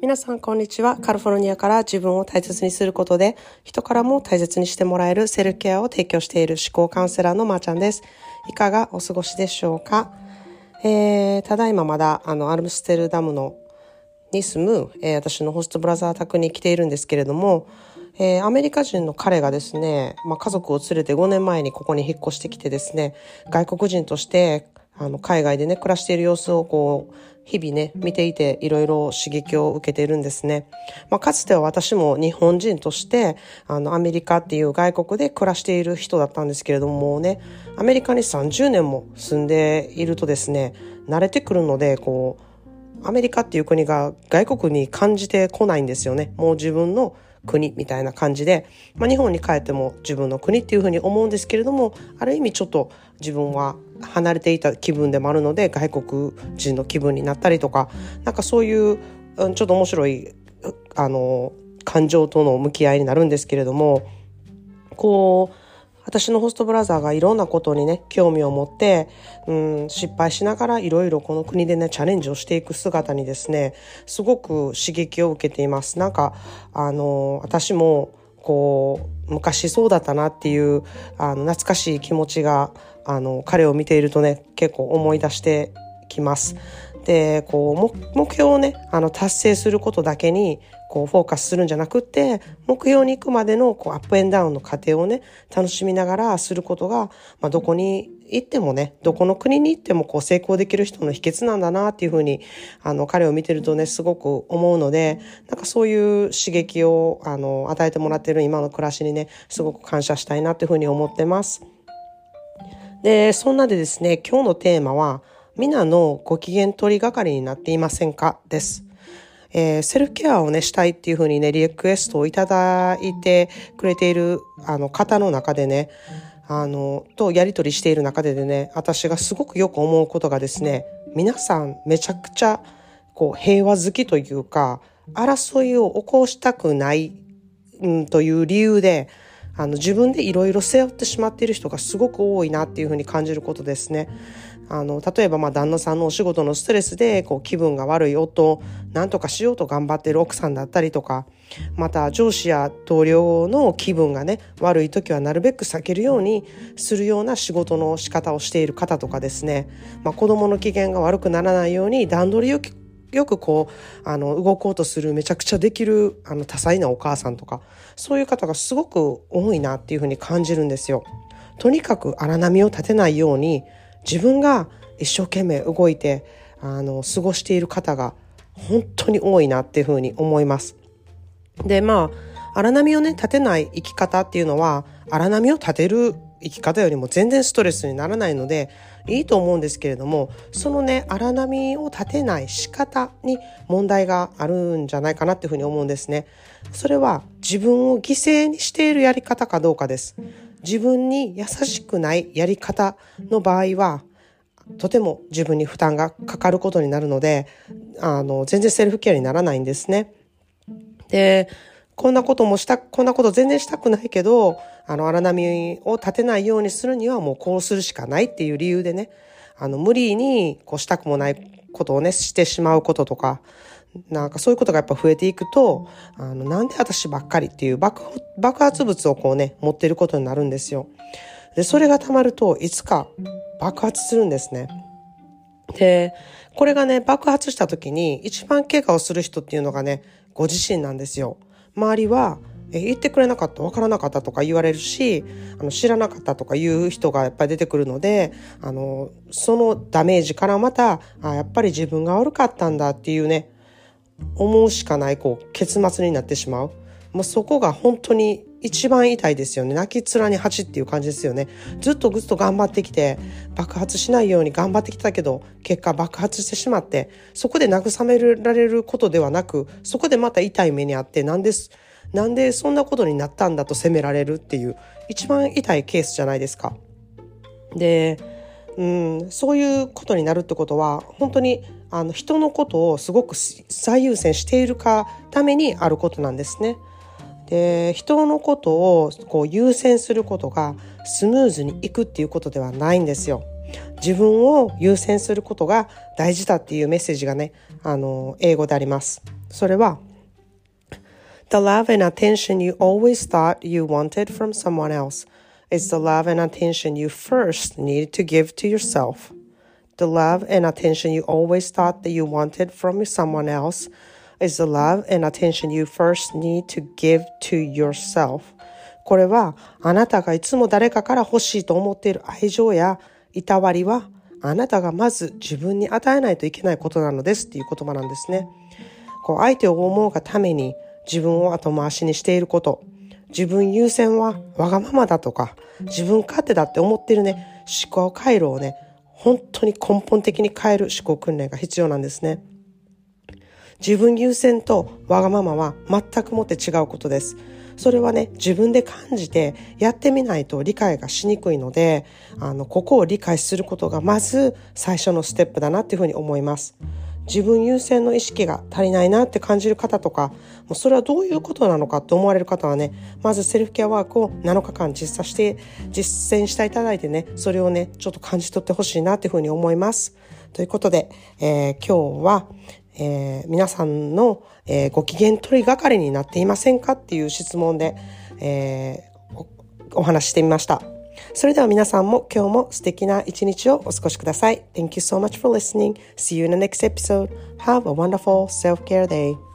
皆さんこんにちは。カリフォルニアから自分を大切にすることで人からも大切にしてもらえるセルケアを提供している思考カウンセラーのまーちゃんです。いかがお過ごしでしょうか、えー、ただいままだあのアルムステルダムのに住む、えー、私のホストブラザー宅に来ているんですけれども、えー、アメリカ人の彼がですね、まあ、家族を連れて5年前にここに引っ越してきてですね、外国人としてあの海外でね暮らしている様子をこう日々ね、見ていていろいろ刺激を受けているんですね。まあ、かつては私も日本人として、あの、アメリカっていう外国で暮らしている人だったんですけれども、ね、アメリカに30年も住んでいるとですね、慣れてくるので、こう、アメリカっていう国が外国に感じてこないんですよね。もう自分の国みたいな感じで、まあ、日本に帰っても自分の国っていうふうに思うんですけれどもある意味ちょっと自分は離れていた気分でもあるので外国人の気分になったりとかなんかそういうちょっと面白いあの感情との向き合いになるんですけれどもこう私のホストブラザーがいろんなことにね、興味を持って、うん、失敗しながらいろいろこの国でね、チャレンジをしていく姿にですね、すごく刺激を受けています。なんか、あの、私も、こう、昔そうだったなっていう、あの、懐かしい気持ちが、あの、彼を見ているとね、結構思い出してきます。で、こう、目標をね、あの、達成することだけに、こう、フォーカスするんじゃなくって、目標に行くまでの、こう、アップエンダウンの過程をね、楽しみながらすることが、まあ、どこに行ってもね、どこの国に行っても、こう、成功できる人の秘訣なんだな、っていうふうに、あの、彼を見てるとね、すごく思うので、なんかそういう刺激を、あの、与えてもらってる今の暮らしにね、すごく感謝したいな、っていうふうに思ってます。で、そんなでですね、今日のテーマは、皆のご機嫌取りがかりになっていませんか？です。えー、セルフケアをね、したいっていうふうにね、リクエストをいただいてくれている、あの、方の中でね、あの、とやりとりしている中ででね、私がすごくよく思うことがですね、皆さんめちゃくちゃ、こう、平和好きというか、争いを起こしたくない、うん、という理由で、あの、自分でいろいろ背負ってしまっている人がすごく多いなっていうふうに感じることですね。あの、例えば、ま、旦那さんのお仕事のストレスで、こう、気分が悪い夫を何とかしようと頑張ってる奥さんだったりとか、また、上司や同僚の気分がね、悪い時はなるべく避けるようにするような仕事の仕方をしている方とかですね、まあ、子供の機嫌が悪くならないように段取りよくよくこう、あの、動こうとするめちゃくちゃできる、あの、多彩なお母さんとか、そういう方がすごく多いなっていうふうに感じるんですよ。とにかく荒波を立てないように、自分が一生懸命動いてあの過ごしている方が本当に多いなっていうふうに思います。でまあ荒波をね立てない生き方っていうのは荒波を立てる生き方よりも全然ストレスにならないのでいいと思うんですけれどもそのね荒波を立てない仕方に問題があるんじゃないかなっていうふうに思うんですね。それは自分を犠牲にしているやり方かどうかです。自分に優しくないやり方の場合はとても自分に負担がかかることになるのであの全然セルフケアにならないんですね。でこんなこともしたこんなこと全然したくないけどあの荒波を立てないようにするにはもうこうするしかないっていう理由でねあの無理にこうしたくもないことをねしてしまうこととかなんかそういうことがやっぱ増えていくと、あの、なんで私ばっかりっていう爆爆発物をこうね、持ってることになるんですよ。で、それが溜まると、いつか爆発するんですね。で、これがね、爆発した時に一番怪我をする人っていうのがね、ご自身なんですよ。周りは、え言ってくれなかった分からなかったとか言われるしあの知らなかったとか言う人がやっぱり出てくるのであのそのダメージからまたあやっぱり自分が悪かったんだっていうね思うしかないこう結末になってしまう。もうそこが本当に一番痛いですよね。泣き面に蜂っていう感じですよね。ずっとぐっと頑張ってきて、爆発しないように頑張ってきたけど、結果爆発してしまって、そこで慰められることではなく、そこでまた痛い目にあって、なんです、なんでそんなことになったんだと責められるっていう、一番痛いケースじゃないですか。で、うん、そういうことになるってことは、本当にあの人のことをすごく最優先しているかためにあることなんですね。で人のことをこう優先することがスムーズにいくっていうことではないんですよ。自分を優先することが大事だっていうメッセージがね、あの、英語であります。それは、The love and attention you always thought you wanted from someone else is the love and attention you first need to give to yourself. The love and attention you always thought that you wanted from someone else is the love and attention you first need to give to yourself. これはあなたがいつも誰かから欲しいと思っている愛情やいたわりはあなたがまず自分に与えないといけないことなのですっていう言葉なんですね。こう相手を思うがために自分を後回しにしていること、自分優先はわがままだとか、自分勝手だって思ってるね、思考回路をね、本当に根本的に変える思考訓練が必要なんですね。自分優先とわがままは全くもって違うことです。それはね、自分で感じてやってみないと理解がしにくいので、あの、ここを理解することがまず最初のステップだなっていうふうに思います。自分優先の意識が足りないなって感じる方とか、もうそれはどういうことなのかって思われる方はね、まずセルフケアワークを7日間実践して、実践していただいてね、それをね、ちょっと感じ取ってほしいなっていうふうに思います。ということで、えー、今日は、えー、皆さんの、えー、ご機嫌取り係になっていませんかっていう質問で、え、お話ししてみました。それでは皆さんも今日も素敵な一日をお過ごしください。Thank you so much for listening. See you in the next episode. Have a wonderful self-care day.